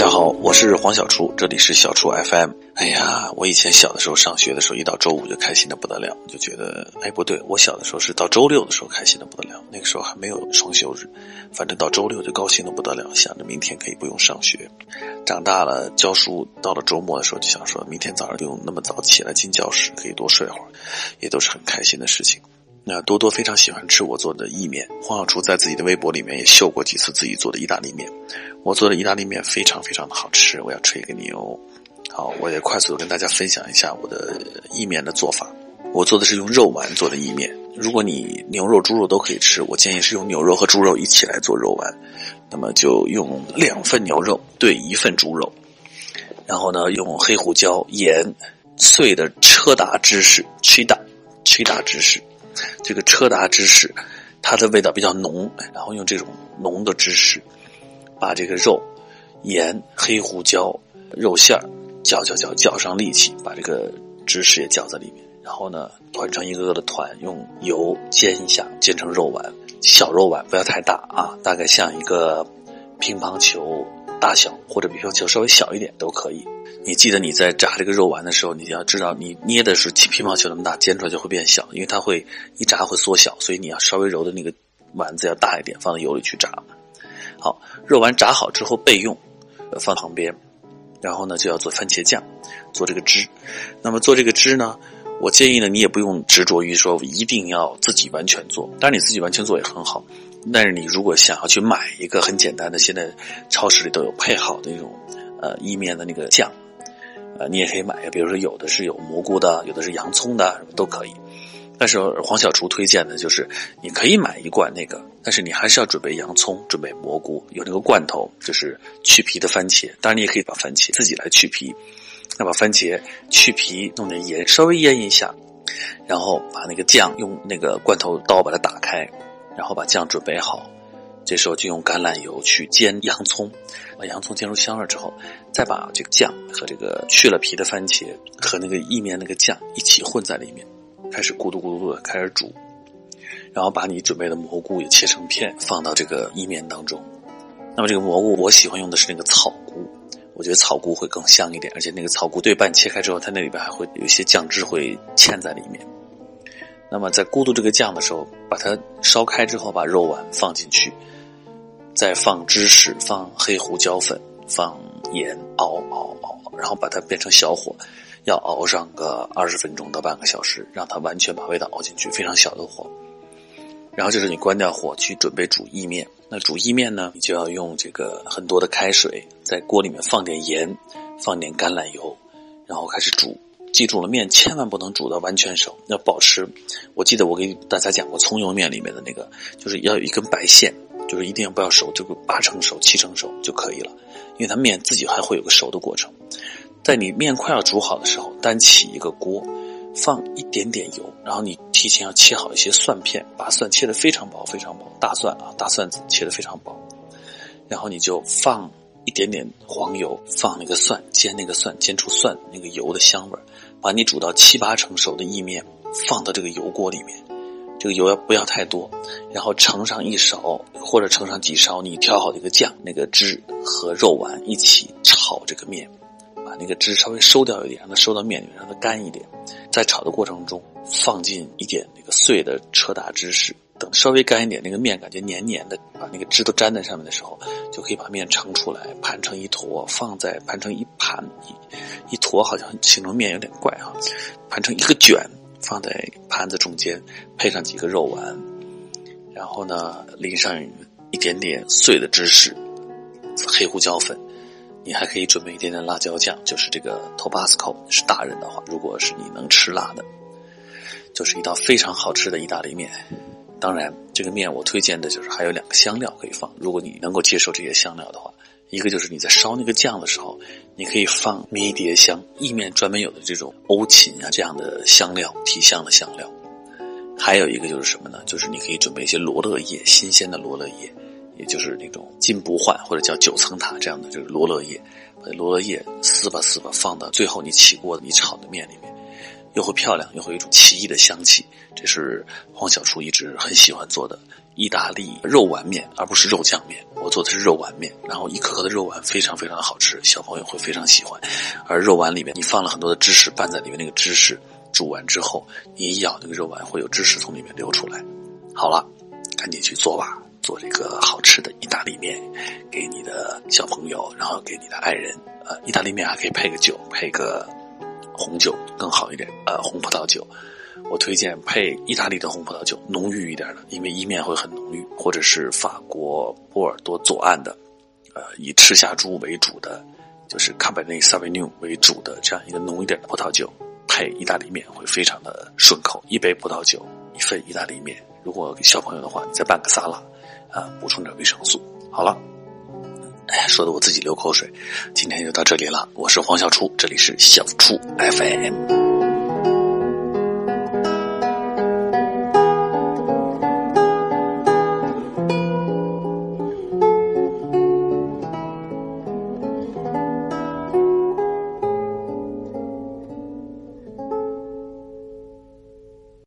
大家好，我是黄小厨，这里是小厨 FM。哎呀，我以前小的时候上学的时候，一到周五就开心的不得了，就觉得，哎，不对，我小的时候是到周六的时候开心的不得了，那个时候还没有双休日，反正到周六就高兴的不得了，想着明天可以不用上学。长大了教书，到了周末的时候就想说，明天早上不用那么早起来进教室，可以多睡会儿，也都是很开心的事情。那多多非常喜欢吃我做的意面，黄小厨在自己的微博里面也秀过几次自己做的意大利面。我做的意大利面非常非常的好吃，我要吹个牛。好，我也快速的跟大家分享一下我的意面的做法。我做的是用肉丸做的意面，如果你牛肉、猪肉都可以吃，我建议是用牛肉和猪肉一起来做肉丸。那么就用两份牛肉兑一份猪肉，然后呢用黑胡椒、盐、碎的车达芝士、吹打、吹打芝士。这个车达芝士，它的味道比较浓，然后用这种浓的芝士，把这个肉、盐、黑胡椒、肉馅儿搅搅搅搅上力气，把这个芝士也搅在里面，然后呢团成一个个的团，用油煎一下，煎成肉丸，小肉丸不要太大啊，大概像一个乒乓球大小，或者乒乓球稍微小一点都可以。你记得你在炸这个肉丸的时候，你要知道你捏的是乒乓球那么大，煎出来就会变小，因为它会一炸会缩小，所以你要稍微揉的那个丸子要大一点，放到油里去炸。好，肉丸炸好之后备用，放旁边。然后呢，就要做番茄酱，做这个汁。那么做这个汁呢，我建议呢，你也不用执着于说一定要自己完全做，当然你自己完全做也很好。但是你如果想要去买一个很简单的，现在超市里都有配好的那种呃意面的那个酱。呃，你也可以买，比如说有的是有蘑菇的，有的是洋葱的，什么都可以。但是黄小厨推荐的就是，你可以买一罐那个，但是你还是要准备洋葱、准备蘑菇，有那个罐头，就是去皮的番茄。当然，你也可以把番茄自己来去皮，那把番茄去皮，弄点盐，稍微腌一下，然后把那个酱用那个罐头刀把它打开，然后把酱准备好。这时候就用橄榄油去煎洋葱，把洋葱煎出香味之后，再把这个酱和这个去了皮的番茄和那个意面那个酱一起混在里面，开始咕嘟咕嘟的开始煮，然后把你准备的蘑菇也切成片放到这个意面当中。那么这个蘑菇我喜欢用的是那个草菇，我觉得草菇会更香一点，而且那个草菇对半切开之后，它那里边还会有一些酱汁会嵌在里面。那么在咕嘟这个酱的时候，把它烧开之后，把肉丸放进去。再放芝士，放黑胡椒粉，放盐，熬熬熬，然后把它变成小火，要熬上个二十分钟到半个小时，让它完全把味道熬进去，非常小的火。然后就是你关掉火去准备煮意面。那煮意面呢，你就要用这个很多的开水，在锅里面放点盐，放点橄榄油，然后开始煮。记住了，面千万不能煮到完全熟，要保持。我记得我给大家讲过葱油面里面的那个，就是要有一根白线。就是一定要不要熟，就八成熟、七成熟就可以了，因为它面自己还会有个熟的过程。在你面快要煮好的时候，单起一个锅，放一点点油，然后你提前要切好一些蒜片，把蒜切得非常薄、非常薄，大蒜啊，大蒜子切得非常薄。然后你就放一点点黄油，放那个蒜，煎那个蒜，煎出蒜那个油的香味儿，把你煮到七八成熟的意面放到这个油锅里面。这个油要不要太多，然后盛上一勺或者盛上几勺你调好的一个酱，那个汁和肉丸一起炒这个面，把那个汁稍微收掉一点，让它收到面里面，让它干一点。在炒的过程中放进一点那个碎的车达芝士，等稍微干一点，那个面感觉黏黏的，把那个汁都粘在上面的时候，就可以把面盛出来，盘成一坨，放在盘成一盘一一坨，好像形成面有点怪哈，盘成一个卷。放在盘子中间，配上几个肉丸，然后呢，淋上一点点碎的芝士、黑胡椒粉，你还可以准备一点点辣椒酱，就是这个 Tabasco，是大人的话，如果是你能吃辣的，就是一道非常好吃的意大利面。当然，这个面我推荐的就是还有两个香料可以放，如果你能够接受这些香料的话。一个就是你在烧那个酱的时候，你可以放迷迭香，意面专门有的这种欧芹啊这样的香料，提香的香料。还有一个就是什么呢？就是你可以准备一些罗勒叶，新鲜的罗勒叶，也就是那种金不换或者叫九层塔这样的就是罗勒叶，把罗勒叶撕吧撕吧放到最后你起锅你炒的面里面，又会漂亮，又会有一种奇异的香气。这是黄小厨一直很喜欢做的意大利肉丸面，而不是肉酱面。我做的是肉丸面，然后一颗颗的肉丸非常非常的好吃，小朋友会非常喜欢。而肉丸里面你放了很多的芝士拌在里面，那个芝士煮完之后，你一咬那个肉丸会有芝士从里面流出来。好了，赶紧去做吧，做这个好吃的意大利面，给你的小朋友，然后给你的爱人。呃，意大利面还可以配个酒，配个红酒更好一点。呃，红葡萄酒。我推荐配意大利的红葡萄酒，浓郁一点的，因为意面会很浓郁，或者是法国波尔多左岸的，呃，以赤霞珠为主的，就是卡本内萨维纽为主的这样一个浓一点的葡萄酒，配意大利面会非常的顺口。一杯葡萄酒，一份意大利面，如果给小朋友的话，你再拌个沙拉，啊，补充点维生素。好了，说的我自己流口水。今天就到这里了，我是黄小初，这里是小初 FM。